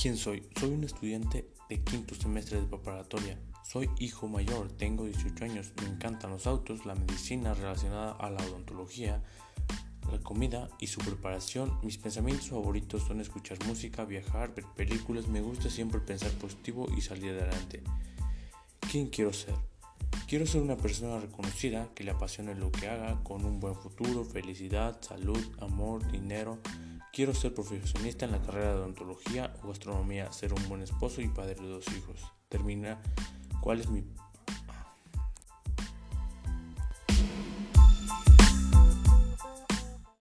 ¿Quién soy? Soy un estudiante de quinto semestre de preparatoria. Soy hijo mayor, tengo 18 años, me encantan los autos, la medicina relacionada a la odontología, la comida y su preparación. Mis pensamientos favoritos son escuchar música, viajar, ver películas. Me gusta siempre pensar positivo y salir adelante. ¿Quién quiero ser? Quiero ser una persona reconocida que le apasione lo que haga, con un buen futuro, felicidad, salud, amor, dinero. Quiero ser profesionista en la carrera de odontología o gastronomía, ser un buen esposo y padre de dos hijos. Termina cuál es mi